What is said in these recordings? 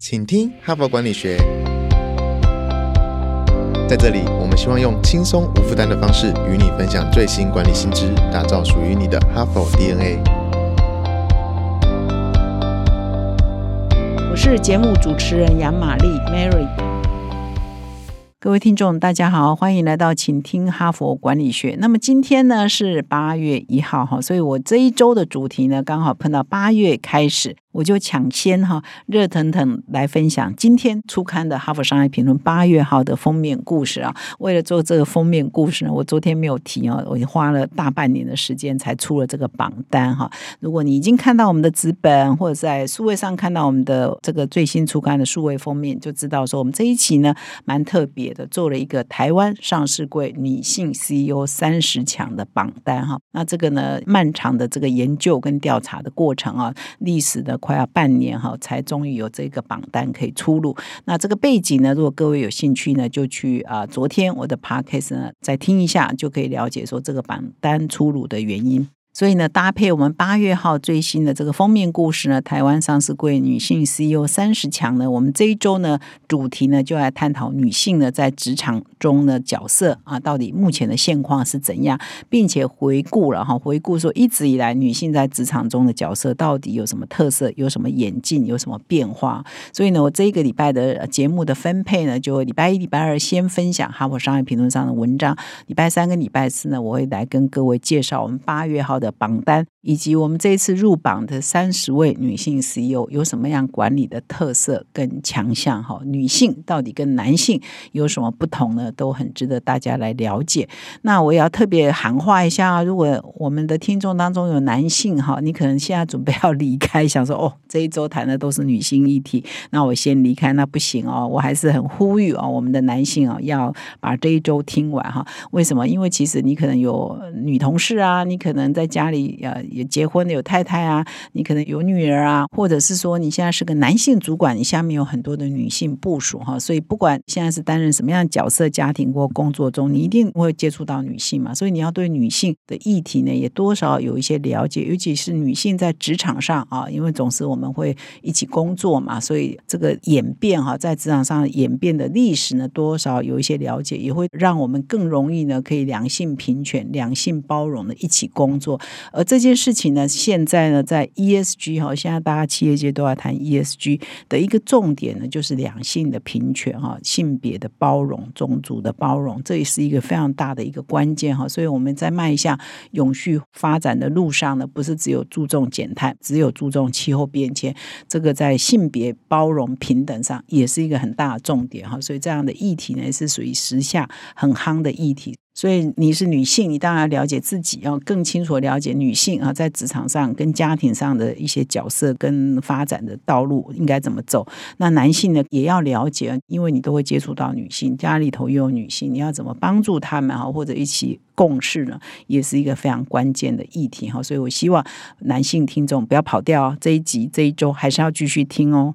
请听哈佛管理学。在这里，我们希望用轻松无负担的方式与你分享最新管理新知，打造属于你的哈佛 DNA。我是节目主持人杨玛丽 Mary。各位听众，大家好，欢迎来到请听哈佛管理学。那么今天呢是八月一号哈，所以我这一周的主题呢刚好碰到八月开始。我就抢先哈热腾腾来分享今天初刊的《哈佛商业评论》八月号的封面故事啊！为了做这个封面故事呢，我昨天没有提哦，我花了大半年的时间才出了这个榜单哈。如果你已经看到我们的纸本或者在数位上看到我们的这个最新初刊的数位封面，就知道说我们这一期呢蛮特别的，做了一个台湾上市柜女性 CEO 三十强的榜单哈。那这个呢漫长的这个研究跟调查的过程啊，历史的。快要半年哈，才终于有这个榜单可以出炉。那这个背景呢，如果各位有兴趣呢，就去啊，昨天我的 podcast 呢再听一下，就可以了解说这个榜单出炉的原因。所以呢，搭配我们八月号最新的这个封面故事呢，台湾上市柜女性 CEO 三十强呢，我们这一周呢主题呢就来探讨女性呢在职场中的角色啊，到底目前的现况是怎样，并且回顾了哈，回顾说一直以来女性在职场中的角色到底有什么特色，有什么演进，有什么变化。所以呢，我这一个礼拜的节目的分配呢，就礼拜一、礼拜二先分享哈佛商业评论上的文章，礼拜三跟礼拜四呢，我会来跟各位介绍我们八月号的。榜单以及我们这一次入榜的三十位女性 CEO 有什么样管理的特色跟强项？哈，女性到底跟男性有什么不同呢？都很值得大家来了解。那我也要特别喊话一下，如果我们的听众当中有男性哈，你可能现在准备要离开，想说哦，这一周谈的都是女性议题，那我先离开，那不行哦，我还是很呼吁哦，我们的男性啊，要把这一周听完哈。为什么？因为其实你可能有女同事啊，你可能在。家里呃也结婚的有太太啊，你可能有女儿啊，或者是说你现在是个男性主管，你下面有很多的女性部署哈，所以不管现在是担任什么样的角色，家庭或工作中，你一定会接触到女性嘛，所以你要对女性的议题呢也多少有一些了解，尤其是女性在职场上啊，因为总是我们会一起工作嘛，所以这个演变哈，在职场上演变的历史呢，多少有一些了解，也会让我们更容易呢可以两性平权、两性包容的一起工作。而这件事情呢，现在呢，在 ESG 哈，现在大家企业界都要谈 ESG 的一个重点呢，就是两性的平权哈，性别的包容、种族的包容，这也是一个非常大的一个关键哈。所以我们在迈向永续发展的路上呢，不是只有注重减碳，只有注重气候变迁，这个在性别包容平等上也是一个很大的重点哈。所以这样的议题呢，是属于时下很夯的议题。所以你是女性，你当然要了解自己，要更清楚了解女性啊，在职场上跟家庭上的一些角色跟发展的道路应该怎么走。那男性呢，也要了解，因为你都会接触到女性，家里头又有女性，你要怎么帮助他们啊，或者一起共事呢，也是一个非常关键的议题哈。所以我希望男性听众不要跑掉，这一集这一周还是要继续听哦。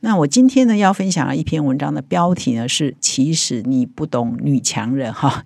那我今天呢要分享的一篇文章的标题呢是“其实你不懂女强人”哈。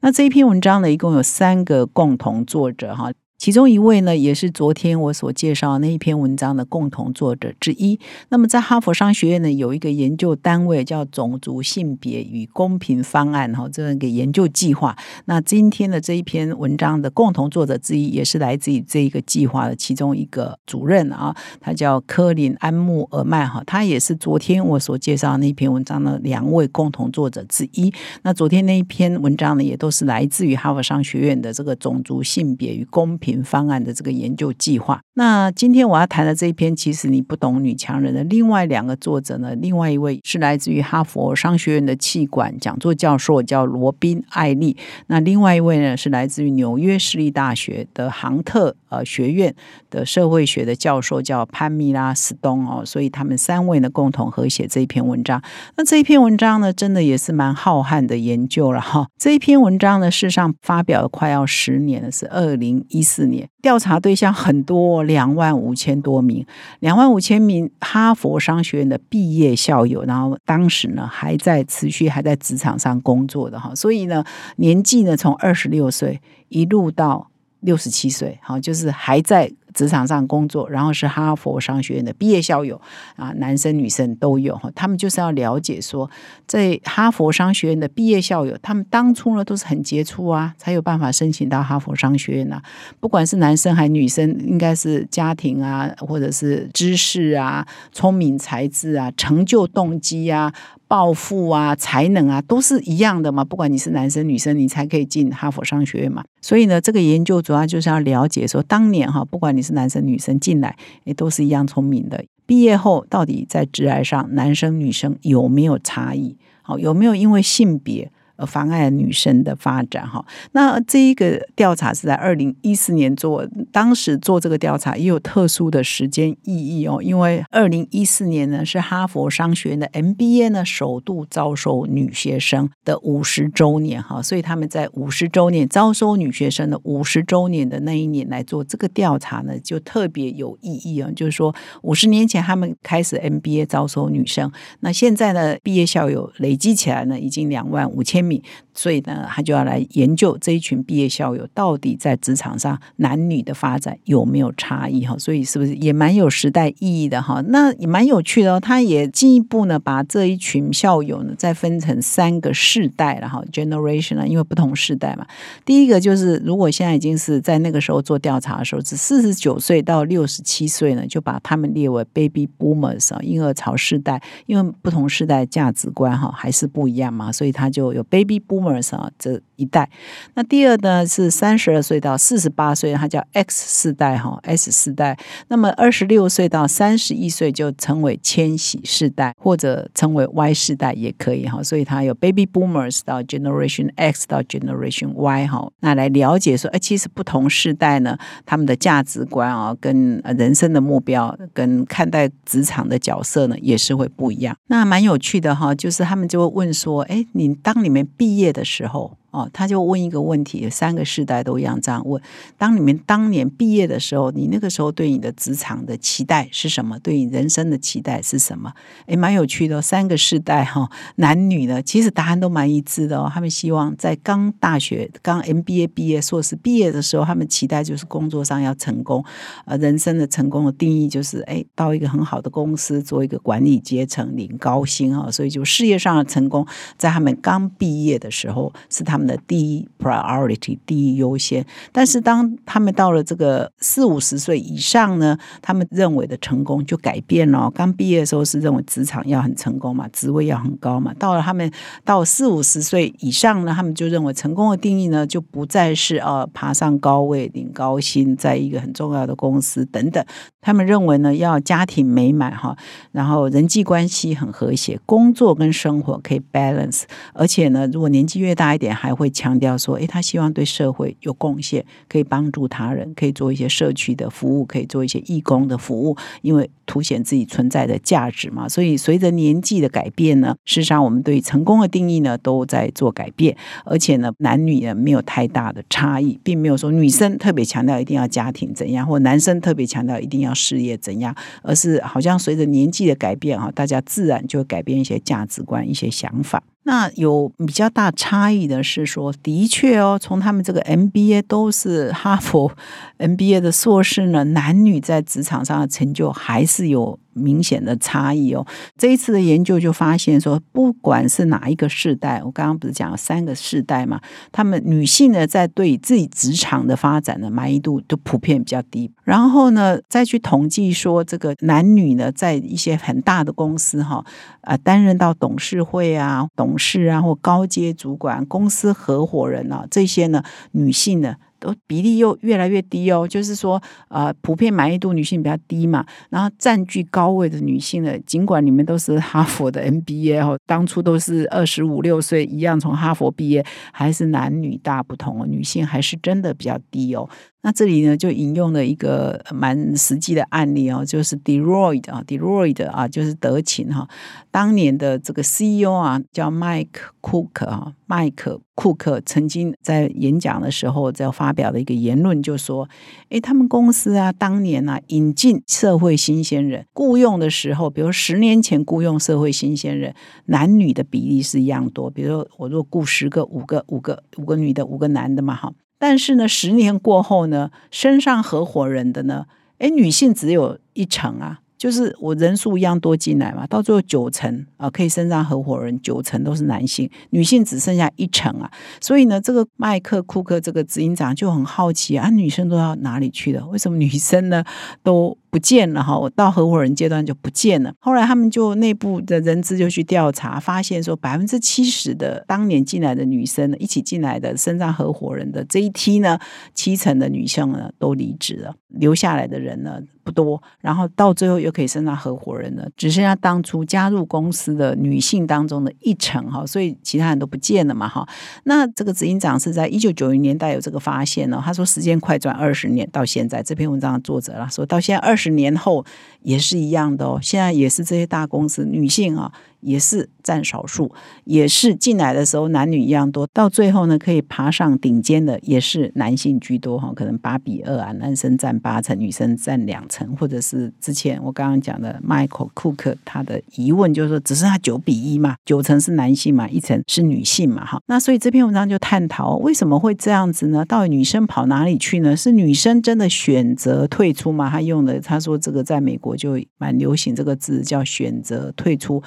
那这一篇文章呢一共有三个共同作者哈。其中一位呢，也是昨天我所介绍那一篇文章的共同作者之一。那么在哈佛商学院呢，有一个研究单位叫种族性别与公平方案哈，这样一个研究计划。那今天的这一篇文章的共同作者之一，也是来自于这一个计划的其中一个主任啊，他叫科林安穆尔曼哈，他也是昨天我所介绍那篇文章的两位共同作者之一。那昨天那一篇文章呢，也都是来自于哈佛商学院的这个种族性别与公平。方案的这个研究计划。那今天我要谈的这一篇，其实你不懂女强人的另外两个作者呢，另外一位是来自于哈佛商学院的气管讲座教授，叫罗宾艾利。那另外一位呢，是来自于纽约市立大学的杭特呃学院的社会学的教授，叫潘米拉斯东哦。所以他们三位呢，共同合写这一篇文章。那这一篇文章呢，真的也是蛮浩瀚的研究了哈。这一篇文章呢，事实上发表了快要十年了，是二零一四年。调查对象很多，两万五千多名，两万五千名哈佛商学院的毕业校友，然后当时呢还在持续还在职场上工作的哈，所以呢年纪呢从二十六岁一路到六十七岁，好就是还在。职场上工作，然后是哈佛商学院的毕业校友啊，男生女生都有哈。他们就是要了解说，在哈佛商学院的毕业校友，他们当初呢都是很杰出啊，才有办法申请到哈佛商学院呐。不管是男生还是女生，应该是家庭啊，或者是知识啊、聪明才智啊、成就动机啊。抱负啊，才能啊，都是一样的嘛。不管你是男生女生，你才可以进哈佛商学院嘛。所以呢，这个研究主要就是要了解说，当年哈，不管你是男生女生进来，也都是一样聪明的。毕业后到底在职涯上，男生女生有没有差异？好，有没有因为性别？妨碍女生的发展哈，那这一个调查是在二零一四年做，当时做这个调查也有特殊的时间意义哦，因为二零一四年呢是哈佛商学院的 MBA 呢首度招收女学生的五十周年哈，所以他们在五十周年招收女学生的五十周年的那一年来做这个调查呢，就特别有意义啊，就是说五十年前他们开始 MBA 招收女生，那现在呢毕业校友累积起来呢已经两万五千名。Oui. 所以呢，他就要来研究这一群毕业校友到底在职场上男女的发展有没有差异哈？所以是不是也蛮有时代意义的哈？那也蛮有趣的哦。他也进一步呢，把这一群校友呢再分成三个世代了哈，generation 啊，因为不同世代嘛。第一个就是，如果现在已经是在那个时候做调查的时候，是四十九岁到六十七岁呢，就把他们列为 baby boomers 啊，婴儿潮世代，因为不同世代价值观哈还是不一样嘛，所以他就有 baby boom。Boomers 啊，这一代。那第二呢是三十二岁到四十八岁，它叫 X 世代哈，S 世代。那么二十六岁到三十一岁就称为千禧世代，或者称为 Y 世代也可以哈。所以它有 Baby Boomers 到 Generation X 到 Generation Y 哈。那来了解说，哎，其实不同世代呢，他们的价值观啊，跟人生的目标，跟看待职场的角色呢，也是会不一样。那蛮有趣的哈，就是他们就会问说，哎，你当你们毕业的时候。哦，他就问一个问题，三个世代都一样这样问：当你们当年毕业的时候，你那个时候对你的职场的期待是什么？对你人生的期待是什么？诶，蛮有趣的。三个世代哈，男女呢，其实答案都蛮一致的哦。他们希望在刚大学、刚 MBA 毕业、硕士毕业的时候，他们期待就是工作上要成功。呃，人生的成功的定义就是，哎，到一个很好的公司做一个管理阶层，领高薪啊。所以，就事业上的成功，在他们刚毕业的时候是他们。的第一 priority 第一优先，但是当他们到了这个四五十岁以上呢，他们认为的成功就改变了。刚毕业的时候是认为职场要很成功嘛，职位要很高嘛。到了他们到四五十岁以上呢，他们就认为成功的定义呢，就不再是呃爬上高位、领高薪，在一个很重要的公司等等。他们认为呢，要家庭美满哈，然后人际关系很和谐，工作跟生活可以 balance，而且呢，如果年纪越大一点，还会强调说，诶，他希望对社会有贡献，可以帮助他人，可以做一些社区的服务，可以做一些义工的服务，因为凸显自己存在的价值嘛。所以随着年纪的改变呢，事实上我们对成功的定义呢都在做改变，而且呢，男女呢没有太大的差异，并没有说女生特别强调一定要家庭怎样，或男生特别强调一定要。事业怎样？而是好像随着年纪的改变啊，大家自然就改变一些价值观、一些想法。那有比较大差异的是说，的确哦，从他们这个 MBA 都是哈佛 MBA 的硕士呢，男女在职场上的成就还是有。明显的差异哦，这一次的研究就发现说，不管是哪一个世代，我刚刚不是讲了三个世代嘛，他们女性呢在对自己职场的发展的满意度都普遍比较低。然后呢，再去统计说，这个男女呢在一些很大的公司哈，啊担任到董事会啊、董事啊或高阶主管、公司合伙人啊这些呢，女性呢。都比例又越来越低哦，就是说，呃，普遍满意度女性比较低嘛，然后占据高位的女性呢，尽管你们都是哈佛的 MBA 哦，当初都是二十五六岁一样从哈佛毕业，还是男女大不同哦，女性还是真的比较低哦。那这里呢，就引用了一个蛮实际的案例哦，就是 Deloitte 啊，Deloitte 啊，就是德勤哈，当年的这个 CEO 啊，叫 Mike Cook 啊，麦克库克曾经在演讲的时候在发表的一个言论，就说，诶，他们公司啊，当年啊，引进社会新鲜人，雇佣的时候，比如十年前雇佣社会新鲜人，男女的比例是一样多，比如说我如果雇十个，五个，五个，五个女的，五个男的嘛，哈。但是呢，十年过后呢，身上合伙人的呢，哎，女性只有一成啊，就是我人数一样多进来嘛，到最后九成啊，可以升上合伙人，九成都是男性，女性只剩下一成啊。所以呢，这个麦克库克这个执行长就很好奇啊，女生都到哪里去了？为什么女生呢都？不见了哈，我到合伙人阶段就不见了。后来他们就内部的人资就去调查，发现说百分之七十的当年进来的女生一起进来的升上合伙人的这一梯呢，七成的女性呢都离职了，留下来的人呢不多。然后到最后又可以升上合伙人呢，只剩下当初加入公司的女性当中的一成哈，所以其他人都不见了嘛哈。那这个执行长是在一九九零年代有这个发现呢，他说时间快转二十年到现在，这篇文章的作者啦说到现在二十。十年后也是一样的哦，现在也是这些大公司女性啊。也是占少数，也是进来的时候男女一样多，到最后呢可以爬上顶尖的也是男性居多哈，可能八比二啊，男生占八成，女生占两成，或者是之前我刚刚讲的 Michael Cook 他的疑问就是说，只剩下九比一嘛，九成是男性嘛，一成是女性嘛哈，那所以这篇文章就探讨为什么会这样子呢？到底女生跑哪里去呢？是女生真的选择退出吗？他用的他说这个在美国就蛮流行这个字叫选择退出。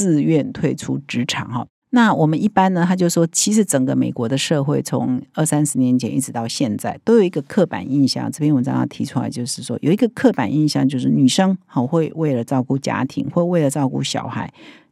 自愿退出职场哈，那我们一般呢，他就说，其实整个美国的社会从二三十年前一直到现在，都有一个刻板印象。这篇文章他提出来，就是说有一个刻板印象，就是女生好会为了照顾家庭，会为了照顾小孩。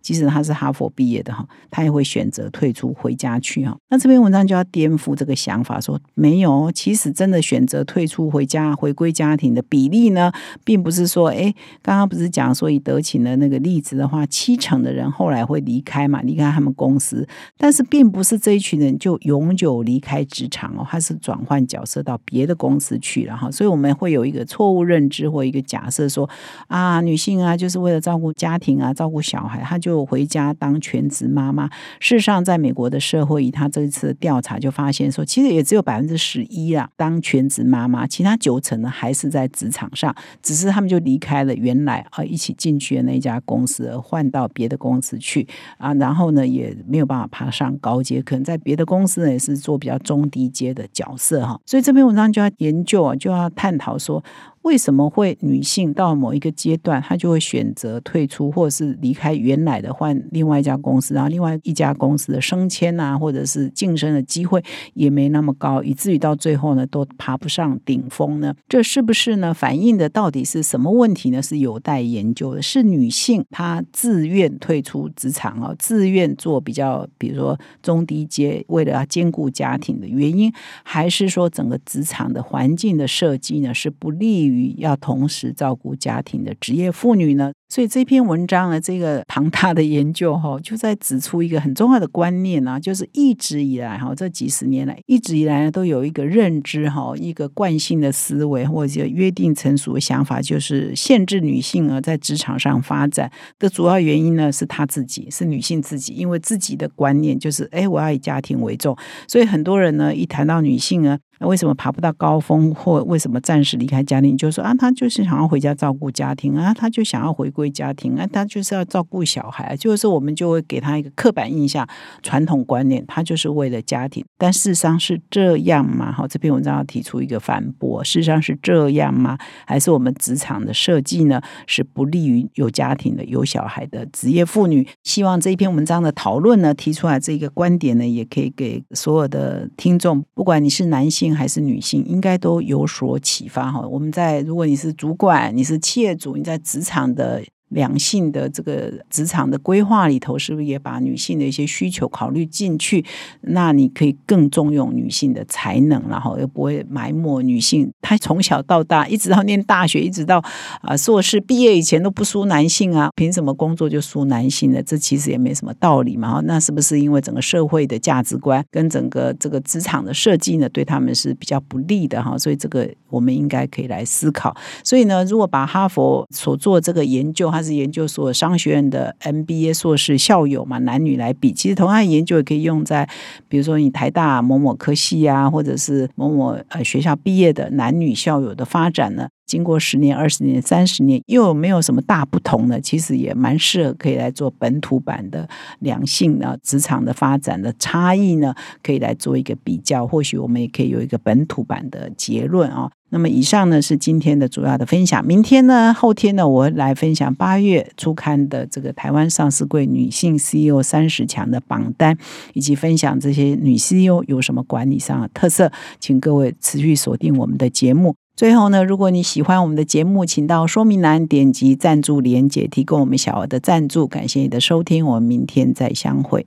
即使他是哈佛毕业的哈，他也会选择退出回家去哈。那这篇文章就要颠覆这个想法，说没有，其实真的选择退出回家回归家庭的比例呢，并不是说，哎，刚刚不是讲说以德勤的那个例子的话，七成的人后来会离开嘛，离开他们公司，但是并不是这一群人就永久离开职场哦，他是转换角色到别的公司去了哈。所以我们会有一个错误认知或一个假设说，啊，女性啊，就是为了照顾家庭啊，照顾小孩，她就就回家当全职妈妈。事实上，在美国的社会，以他这一次的调查就发现说，其实也只有百分之十一啊当全职妈妈，其他九成呢还是在职场上，只是他们就离开了原来啊一起进去的那家公司，换到别的公司去啊，然后呢也没有办法爬上高阶，可能在别的公司呢也是做比较中低阶的角色哈。所以这篇文章就要研究啊，就要探讨说。为什么会女性到某一个阶段，她就会选择退出，或者是离开原来的，换另外一家公司，然后另外一家公司的升迁啊，或者是晋升的机会也没那么高，以至于到最后呢，都爬不上顶峰呢？这是不是呢？反映的到底是什么问题呢？是有待研究的。是女性她自愿退出职场哦，自愿做比较，比如说中低阶，为了要兼顾家庭的原因，还是说整个职场的环境的设计呢，是不利于于？要同时照顾家庭的职业妇女呢？所以这篇文章呢，这个庞大的研究哈，就在指出一个很重要的观念啊，就是一直以来哈，这几十年来，一直以来都有一个认知哈，一个惯性的思维或者约定成熟的想法，就是限制女性啊在职场上发展的主要原因呢，是她自己，是女性自己，因为自己的观念就是，哎，我要以家庭为重，所以很多人呢，一谈到女性呢，那为什么爬不到高峰，或为什么暂时离开家庭？就说啊，他就是想要回家照顾家庭啊，他就想要回归家庭啊，他就是要照顾小孩，就是我们就会给他一个刻板印象、传统观念，他就是为了家庭。但事实上是这样吗？好，这篇文章要提出一个反驳：事实上是这样吗？还是我们职场的设计呢，是不利于有家庭的、有小孩的职业妇女？希望这一篇文章的讨论呢，提出来这个观点呢，也可以给所有的听众，不管你是男性还是女性，应该都有所启发哈。我们在如果你是主管，你是企业主，你在职场的。两性的这个职场的规划里头，是不是也把女性的一些需求考虑进去？那你可以更重用女性的才能，然后又不会埋没女性。她从小到大，一直到念大学，一直到啊硕士毕业以前都不输男性啊？凭什么工作就输男性呢？这其实也没什么道理嘛。那是不是因为整个社会的价值观跟整个这个职场的设计呢，对他们是比较不利的哈？所以这个我们应该可以来思考。所以呢，如果把哈佛所做这个研究，他是研究所商学院的 MBA 硕士校友嘛，男女来比，其实同样的研究也可以用在，比如说你台大某某科系啊，或者是某某呃学校毕业的男女校友的发展呢，经过十年、二十年、三十年，又没有什么大不同呢？其实也蛮适合可以来做本土版的两性呢职场的发展的差异呢，可以来做一个比较，或许我们也可以有一个本土版的结论啊。那么以上呢是今天的主要的分享。明天呢，后天呢，我来分享八月初刊的这个台湾上市柜女性 CEO 三十强的榜单，以及分享这些女 CEO 有什么管理上的特色。请各位持续锁定我们的节目。最后呢，如果你喜欢我们的节目，请到说明栏点击赞助连结，提供我们小额的赞助。感谢你的收听，我们明天再相会。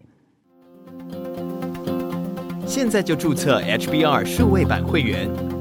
现在就注册 HBR 数位版会员。